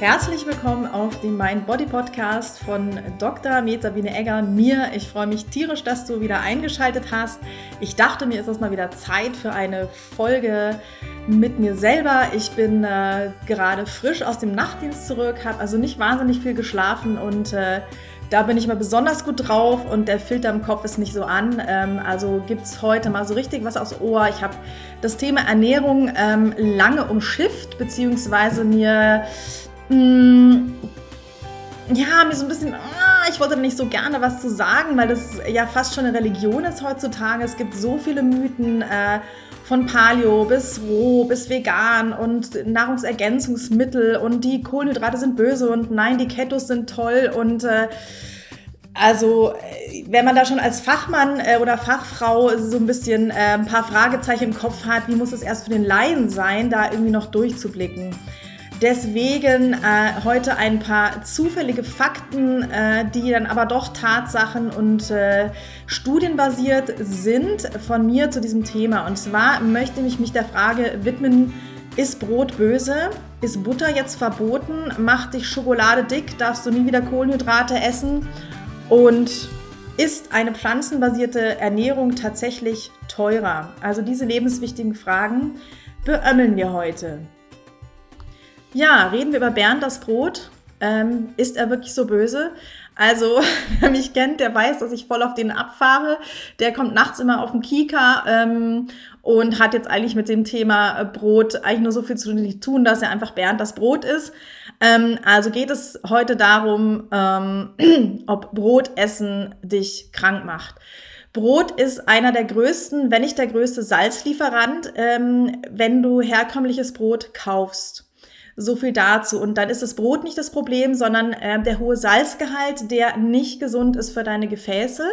Herzlich willkommen auf dem Mind Body Podcast von Dr. Med Sabine Egger mir. Ich freue mich tierisch, dass du wieder eingeschaltet hast. Ich dachte, mir ist es mal wieder Zeit für eine Folge mit mir selber. Ich bin äh, gerade frisch aus dem Nachtdienst zurück, habe also nicht wahnsinnig viel geschlafen und äh, da bin ich mal besonders gut drauf und der Filter im Kopf ist nicht so an. Ähm, also gibt es heute mal so richtig was aufs Ohr. Ich habe das Thema Ernährung ähm, lange umschifft, beziehungsweise mir Mm, ja, mir so ein bisschen, ah, ich wollte nicht so gerne was zu sagen, weil das ja fast schon eine Religion ist heutzutage. Es gibt so viele Mythen. Äh, von Paleo bis roh bis vegan und Nahrungsergänzungsmittel und die Kohlenhydrate sind böse und nein, die Ketos sind toll und äh, also, wenn man da schon als Fachmann äh, oder Fachfrau so ein bisschen äh, ein paar Fragezeichen im Kopf hat, wie muss es erst für den Laien sein, da irgendwie noch durchzublicken? Deswegen äh, heute ein paar zufällige Fakten, äh, die dann aber doch Tatsachen und äh, studienbasiert sind von mir zu diesem Thema. Und zwar möchte ich mich der Frage widmen, ist Brot böse? Ist Butter jetzt verboten? Macht dich Schokolade dick? Darfst du nie wieder Kohlenhydrate essen? Und ist eine pflanzenbasierte Ernährung tatsächlich teurer? Also diese lebenswichtigen Fragen beömmeln wir heute. Ja, reden wir über Bernd das Brot. Ähm, ist er wirklich so böse? Also, wer mich kennt, der weiß, dass ich voll auf den abfahre. Der kommt nachts immer auf den Kika ähm, und hat jetzt eigentlich mit dem Thema äh, Brot eigentlich nur so viel zu tun, dass er einfach Bernd das Brot ist. Ähm, also geht es heute darum, ähm, ob Brotessen dich krank macht. Brot ist einer der größten, wenn nicht der größte Salzlieferant, ähm, wenn du herkömmliches Brot kaufst. So viel dazu. Und dann ist das Brot nicht das Problem, sondern äh, der hohe Salzgehalt, der nicht gesund ist für deine Gefäße.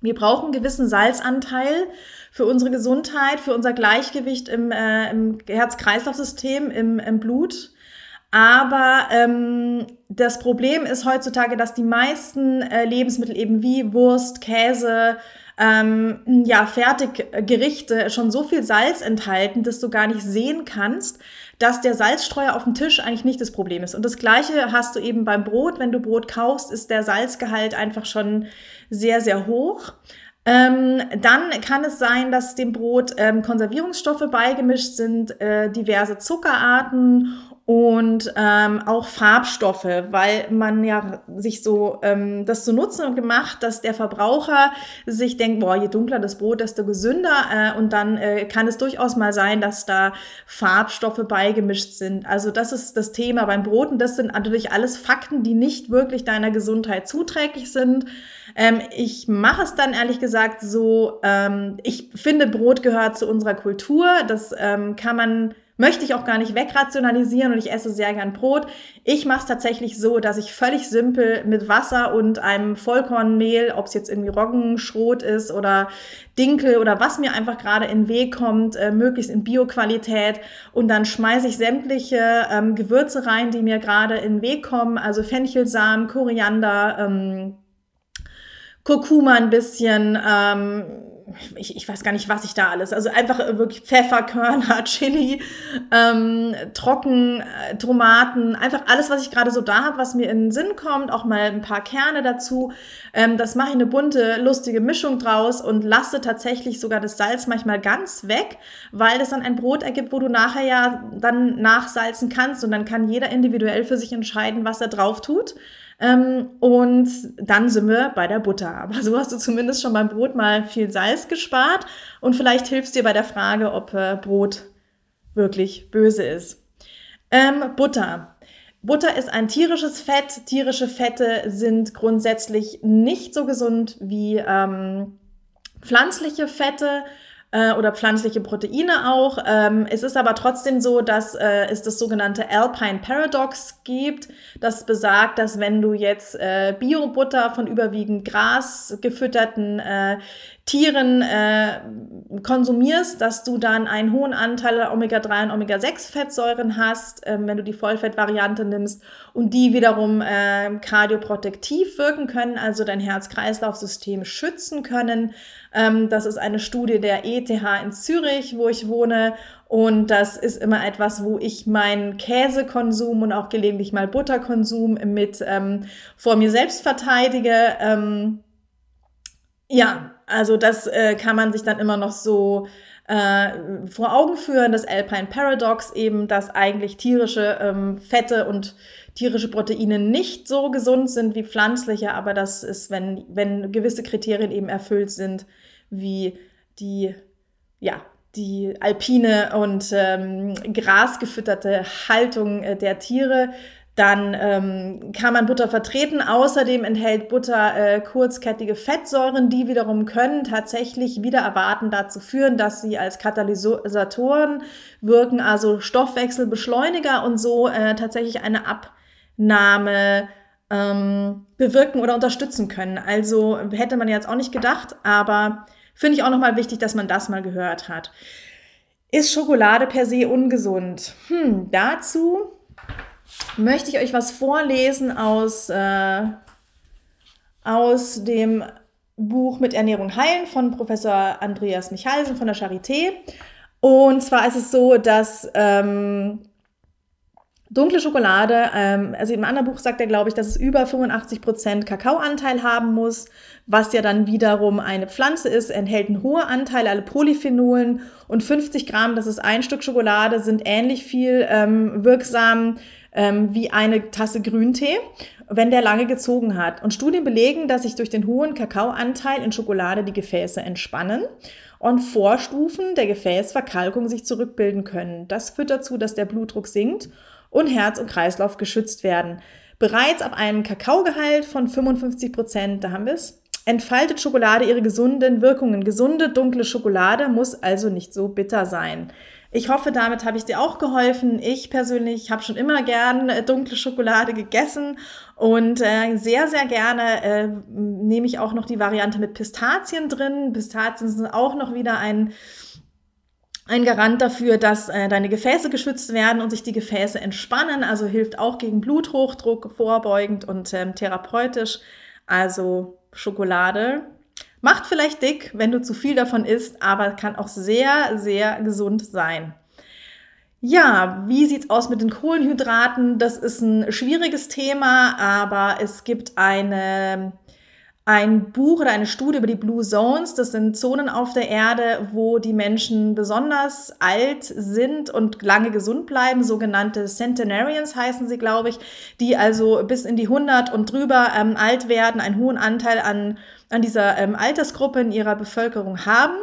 Wir brauchen einen gewissen Salzanteil für unsere Gesundheit, für unser Gleichgewicht im, äh, im Herz-Kreislauf-System, im, im Blut. Aber ähm, das Problem ist heutzutage, dass die meisten äh, Lebensmittel eben wie Wurst, Käse, ähm, ja, Fertiggerichte schon so viel Salz enthalten, dass du gar nicht sehen kannst, dass der Salzstreuer auf dem Tisch eigentlich nicht das Problem ist. Und das Gleiche hast du eben beim Brot. Wenn du Brot kaufst, ist der Salzgehalt einfach schon sehr, sehr hoch. Ähm, dann kann es sein, dass dem Brot ähm, Konservierungsstoffe beigemischt sind, äh, diverse Zuckerarten und ähm, auch Farbstoffe, weil man ja sich so ähm, das zu nutzen gemacht, dass der Verbraucher sich denkt, boah, je dunkler das Brot, desto gesünder äh, und dann äh, kann es durchaus mal sein, dass da Farbstoffe beigemischt sind. Also das ist das Thema beim Brot und das sind natürlich alles Fakten, die nicht wirklich deiner Gesundheit zuträglich sind. Ähm, ich mache es dann ehrlich gesagt so, ähm, ich finde, Brot gehört zu unserer Kultur, das ähm, kann man möchte ich auch gar nicht wegrationalisieren und ich esse sehr gern Brot. Ich mache es tatsächlich so, dass ich völlig simpel mit Wasser und einem Vollkornmehl, ob es jetzt irgendwie Roggenschrot ist oder Dinkel oder was mir einfach gerade in den Weg kommt, äh, möglichst in Bioqualität. Und dann schmeiße ich sämtliche ähm, Gewürze rein, die mir gerade in den Weg kommen, also Fenchelsamen, Koriander, ähm, Kurkuma ein bisschen, ähm, ich, ich weiß gar nicht, was ich da alles, also einfach wirklich Pfefferkörner, Chili, ähm, Trocken, äh, Tomaten, einfach alles, was ich gerade so da habe, was mir in den Sinn kommt, auch mal ein paar Kerne dazu. Ähm, das mache ich eine bunte, lustige Mischung draus und lasse tatsächlich sogar das Salz manchmal ganz weg, weil es dann ein Brot ergibt, wo du nachher ja dann nachsalzen kannst und dann kann jeder individuell für sich entscheiden, was er drauf tut. Ähm, und dann sind wir bei der Butter. Aber so hast du zumindest schon beim Brot mal viel Salz gespart und vielleicht hilfst dir bei der Frage, ob äh, Brot wirklich böse ist. Ähm, Butter. Butter ist ein tierisches Fett. Tierische Fette sind grundsätzlich nicht so gesund wie ähm, pflanzliche Fette äh, oder pflanzliche Proteine auch. Ähm, es ist aber trotzdem so, dass äh, es das sogenannte Alpine Paradox gibt. Das besagt, dass wenn du jetzt äh, Bio-Butter von überwiegend Gras gefütterten äh, Tieren äh, konsumierst, dass du dann einen hohen Anteil Omega-3 und Omega-6-Fettsäuren hast, äh, wenn du die Vollfettvariante nimmst und die wiederum äh, kardioprotektiv wirken können, also dein Herz-Kreislauf-System schützen können. Ähm, das ist eine Studie der ETH in Zürich, wo ich wohne und das ist immer etwas, wo ich meinen Käsekonsum und auch gelegentlich mal Butterkonsum mit ähm, vor mir selbst verteidige. Ähm, ja, also das äh, kann man sich dann immer noch so äh, vor Augen führen, das Alpine Paradox eben, dass eigentlich tierische ähm, Fette und tierische Proteine nicht so gesund sind wie pflanzliche, aber das ist, wenn, wenn gewisse Kriterien eben erfüllt sind, wie die, ja, die alpine und ähm, grasgefütterte Haltung äh, der Tiere, dann ähm, kann man Butter vertreten. Außerdem enthält Butter äh, kurzkettige Fettsäuren, die wiederum können tatsächlich wieder erwarten dazu führen, dass sie als Katalysatoren wirken, also Stoffwechselbeschleuniger und so äh, tatsächlich eine Abnahme ähm, bewirken oder unterstützen können. Also hätte man jetzt auch nicht gedacht, aber finde ich auch nochmal wichtig, dass man das mal gehört hat. Ist Schokolade per se ungesund? Hm, dazu möchte ich euch was vorlesen aus, äh, aus dem Buch mit Ernährung heilen von Professor Andreas Michalsen von der Charité. Und zwar ist es so, dass ähm, dunkle Schokolade, ähm, also im anderen Buch sagt er, glaube ich, dass es über 85% Kakaoanteil haben muss, was ja dann wiederum eine Pflanze ist, enthält einen hohen Anteil alle Polyphenolen und 50 Gramm, das ist ein Stück Schokolade, sind ähnlich viel ähm, wirksam ähm, wie eine Tasse Grüntee, wenn der lange gezogen hat. Und Studien belegen, dass sich durch den hohen Kakaoanteil in Schokolade die Gefäße entspannen und Vorstufen der Gefäßverkalkung sich zurückbilden können. Das führt dazu, dass der Blutdruck sinkt und Herz und Kreislauf geschützt werden. Bereits ab einem Kakaogehalt von 55 Prozent, da haben wir es, entfaltet Schokolade ihre gesunden Wirkungen. Gesunde, dunkle Schokolade muss also nicht so bitter sein. Ich hoffe, damit habe ich dir auch geholfen. Ich persönlich habe schon immer gern äh, dunkle Schokolade gegessen und äh, sehr, sehr gerne äh, nehme ich auch noch die Variante mit Pistazien drin. Pistazien sind auch noch wieder ein, ein Garant dafür, dass äh, deine Gefäße geschützt werden und sich die Gefäße entspannen. Also hilft auch gegen Bluthochdruck vorbeugend und ähm, therapeutisch. Also Schokolade Macht vielleicht dick, wenn du zu viel davon isst, aber kann auch sehr, sehr gesund sein. Ja, wie sieht's aus mit den Kohlenhydraten? Das ist ein schwieriges Thema, aber es gibt eine ein Buch oder eine Studie über die Blue Zones. Das sind Zonen auf der Erde, wo die Menschen besonders alt sind und lange gesund bleiben. Sogenannte Centenarians heißen sie, glaube ich, die also bis in die 100 und drüber ähm, alt werden, einen hohen Anteil an, an dieser ähm, Altersgruppe in ihrer Bevölkerung haben.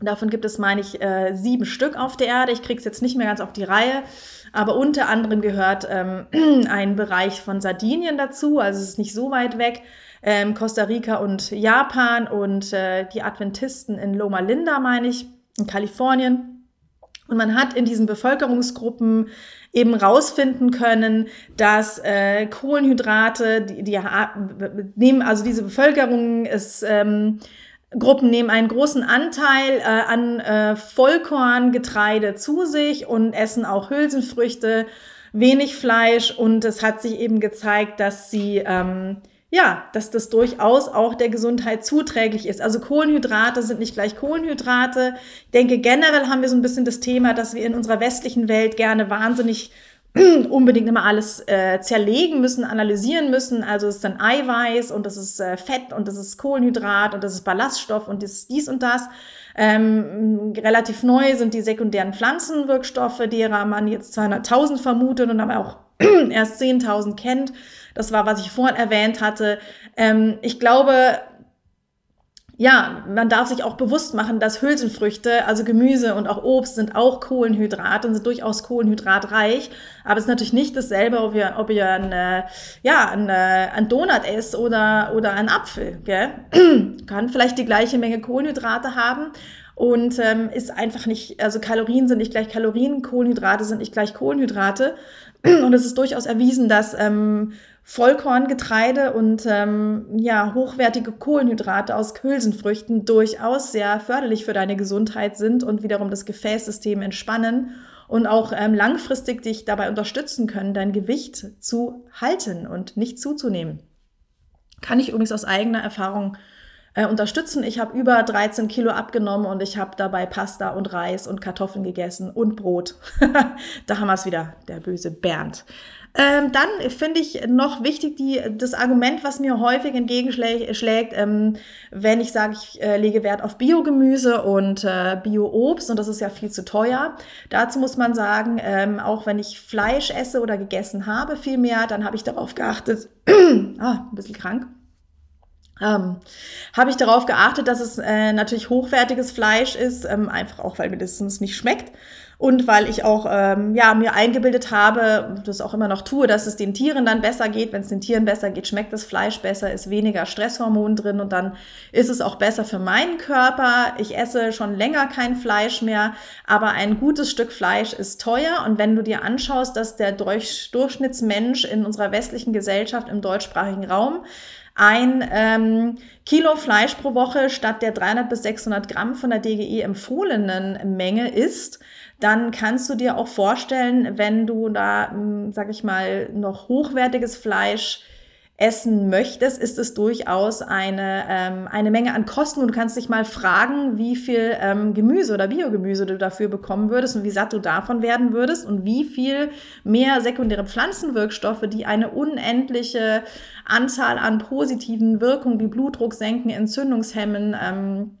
Davon gibt es, meine ich, äh, sieben Stück auf der Erde. Ich kriege es jetzt nicht mehr ganz auf die Reihe. Aber unter anderem gehört ähm, ein Bereich von Sardinien dazu. Also es ist nicht so weit weg ähm, Costa Rica und Japan und äh, die Adventisten in Loma Linda, meine ich, in Kalifornien. Und man hat in diesen Bevölkerungsgruppen eben rausfinden können, dass äh, Kohlenhydrate, die, die nehmen, also diese Bevölkerung ist, ähm, Gruppen nehmen einen großen Anteil äh, an äh, Vollkorngetreide zu sich und essen auch Hülsenfrüchte, wenig Fleisch. Und es hat sich eben gezeigt, dass sie ähm, ja, dass das durchaus auch der Gesundheit zuträglich ist. Also Kohlenhydrate sind nicht gleich Kohlenhydrate. Ich denke, generell haben wir so ein bisschen das Thema, dass wir in unserer westlichen Welt gerne wahnsinnig unbedingt immer alles äh, zerlegen müssen, analysieren müssen. Also es ist dann Eiweiß und das ist äh, Fett und das ist Kohlenhydrat und das ist Ballaststoff und das ist dies und das. Ähm, relativ neu sind die sekundären Pflanzenwirkstoffe, derer man jetzt 200.000 vermutet und aber auch erst 10.000 kennt. Das war, was ich vorhin erwähnt hatte. Ähm, ich glaube, ja, man darf sich auch bewusst machen, dass Hülsenfrüchte, also Gemüse und auch Obst sind auch Kohlenhydrate und sind durchaus kohlenhydratreich. Aber es ist natürlich nicht dasselbe, ob ihr, ob ihr ein, äh, ja, ein, äh, ein Donut esst oder, oder ein Apfel. Gell? Kann vielleicht die gleiche Menge Kohlenhydrate haben und ähm, ist einfach nicht, also Kalorien sind nicht gleich Kalorien, Kohlenhydrate sind nicht gleich Kohlenhydrate. Und es ist durchaus erwiesen, dass ähm, Vollkorngetreide und ähm, ja, hochwertige Kohlenhydrate aus Hülsenfrüchten durchaus sehr förderlich für deine Gesundheit sind und wiederum das Gefäßsystem entspannen und auch ähm, langfristig dich dabei unterstützen können, dein Gewicht zu halten und nicht zuzunehmen. Kann ich übrigens aus eigener Erfahrung äh, unterstützen. Ich habe über 13 Kilo abgenommen und ich habe dabei Pasta und Reis und Kartoffeln gegessen und Brot. da haben wir es wieder, der böse Bernd. Ähm, dann finde ich noch wichtig die, das Argument, was mir häufig entgegenschlägt, ähm, wenn ich sage, ich äh, lege Wert auf Biogemüse und äh, Bio-Obst und das ist ja viel zu teuer. Dazu muss man sagen, ähm, auch wenn ich Fleisch esse oder gegessen habe, viel mehr, dann habe ich darauf geachtet, ah, ein bisschen krank, ähm, habe ich darauf geachtet, dass es äh, natürlich hochwertiges Fleisch ist, ähm, einfach auch, weil mir das nicht schmeckt und weil ich auch ähm, ja mir eingebildet habe, das auch immer noch tue, dass es den Tieren dann besser geht. Wenn es den Tieren besser geht, schmeckt das Fleisch besser, ist weniger Stresshormon drin und dann ist es auch besser für meinen Körper. Ich esse schon länger kein Fleisch mehr, aber ein gutes Stück Fleisch ist teuer und wenn du dir anschaust, dass der Durchschnittsmensch in unserer westlichen Gesellschaft im deutschsprachigen Raum ein ähm, Kilo Fleisch pro Woche statt der 300 bis 600 Gramm von der DGE empfohlenen Menge isst, dann kannst du dir auch vorstellen, wenn du da, hm, sag ich mal, noch hochwertiges Fleisch essen möchtest, ist es durchaus eine, ähm, eine Menge an Kosten. Und du kannst dich mal fragen, wie viel ähm, Gemüse oder Biogemüse du dafür bekommen würdest und wie satt du davon werden würdest und wie viel mehr sekundäre Pflanzenwirkstoffe, die eine unendliche Anzahl an positiven Wirkungen wie Blutdruck senken, Entzündungshemmen, ähm,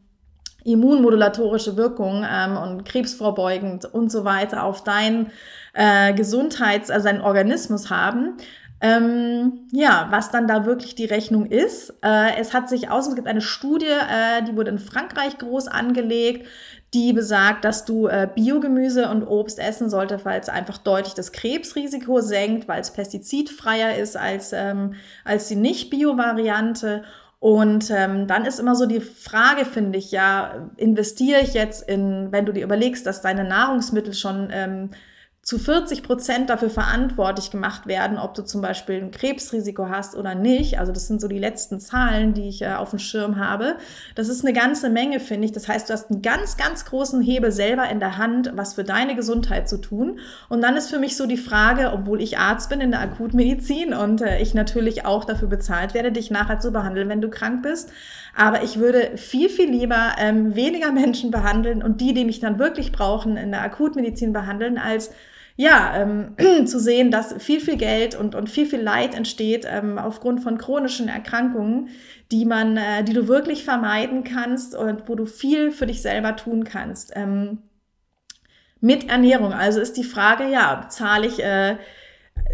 immunmodulatorische Wirkung ähm, und krebsvorbeugend und so weiter auf dein äh, Gesundheits-, also deinen Organismus haben. Ähm, ja, was dann da wirklich die Rechnung ist. Äh, es hat sich aus, es gibt eine Studie, äh, die wurde in Frankreich groß angelegt, die besagt, dass du äh, Biogemüse und Obst essen sollte, weil es einfach deutlich das Krebsrisiko senkt, weil es pestizidfreier ist als, ähm, als die Nicht-Bio-Variante und ähm, dann ist immer so die Frage, finde ich, ja, investiere ich jetzt in, wenn du dir überlegst, dass deine Nahrungsmittel schon ähm, zu 40 Prozent dafür verantwortlich gemacht werden, ob du zum Beispiel ein Krebsrisiko hast oder nicht. Also das sind so die letzten Zahlen, die ich äh, auf dem Schirm habe. Das ist eine ganze Menge, finde ich. Das heißt, du hast einen ganz, ganz großen Hebel selber in der Hand, was für deine Gesundheit zu tun. Und dann ist für mich so die Frage, obwohl ich Arzt bin in der Akutmedizin und äh, ich natürlich auch dafür bezahlt werde, dich nachher zu behandeln, wenn du krank bist. Aber ich würde viel, viel lieber ähm, weniger Menschen behandeln und die, die mich dann wirklich brauchen, in der Akutmedizin behandeln, als ja, ähm, zu sehen, dass viel, viel Geld und, und viel, viel Leid entsteht ähm, aufgrund von chronischen Erkrankungen, die man, äh, die du wirklich vermeiden kannst und wo du viel für dich selber tun kannst. Ähm, mit Ernährung. Also ist die Frage, ja, zahle ich äh,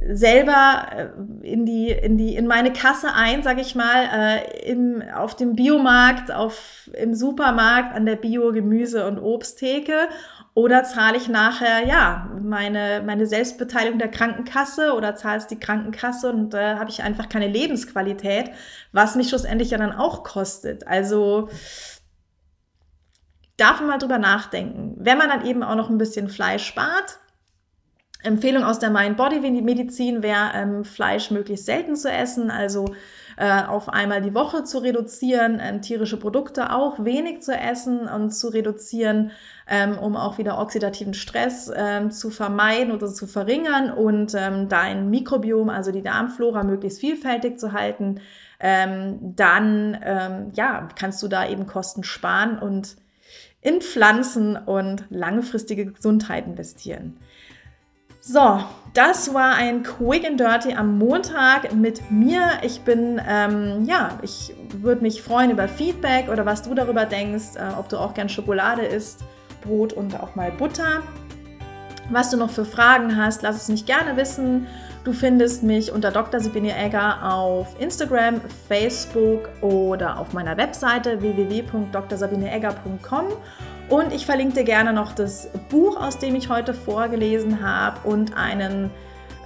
selber äh, in die in die in meine Kasse ein, sage ich mal, äh, im, auf dem Biomarkt, auf im Supermarkt an der Bio Gemüse und Obsttheke oder zahle ich nachher, ja, meine, meine Selbstbeteiligung der Krankenkasse oder zahle es die Krankenkasse und äh, habe ich einfach keine Lebensqualität, was mich schlussendlich ja dann auch kostet. Also darf man mal drüber nachdenken. Wenn man dann eben auch noch ein bisschen Fleisch spart, Empfehlung aus der Mind-Body-Medizin wäre, ähm, Fleisch möglichst selten zu essen, also äh, auf einmal die Woche zu reduzieren, ähm, tierische Produkte auch wenig zu essen und zu reduzieren, ähm, um auch wieder oxidativen Stress ähm, zu vermeiden oder zu verringern und ähm, dein Mikrobiom, also die Darmflora, möglichst vielfältig zu halten. Ähm, dann ja, kannst du da eben Kosten sparen und in Pflanzen und langfristige Gesundheit investieren. So, das war ein Quick and Dirty am Montag mit mir. Ich bin, ähm, ja, ich würde mich freuen über Feedback oder was du darüber denkst, äh, ob du auch gern Schokolade isst, Brot und auch mal Butter. Was du noch für Fragen hast, lass es mich gerne wissen. Du findest mich unter Dr. Sibinia Egger auf Instagram, Facebook oder auf meiner Webseite www.drsabineegger.com und ich verlinke dir gerne noch das Buch, aus dem ich heute vorgelesen habe und einen,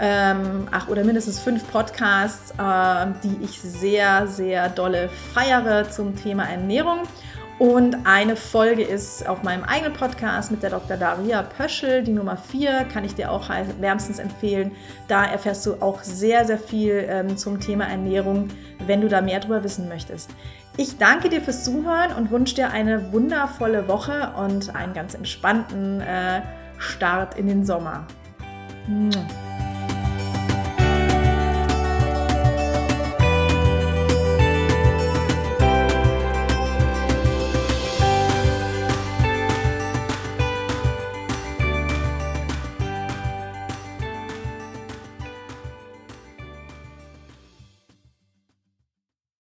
ähm, ach, oder mindestens fünf Podcasts, äh, die ich sehr, sehr dolle feiere zum Thema Ernährung. Und eine Folge ist auf meinem eigenen Podcast mit der Dr. Daria Pöschel, die Nummer 4, kann ich dir auch wärmstens empfehlen. Da erfährst du auch sehr, sehr viel ähm, zum Thema Ernährung, wenn du da mehr darüber wissen möchtest. Ich danke dir fürs Zuhören und wünsche dir eine wundervolle Woche und einen ganz entspannten äh, Start in den Sommer. Mua.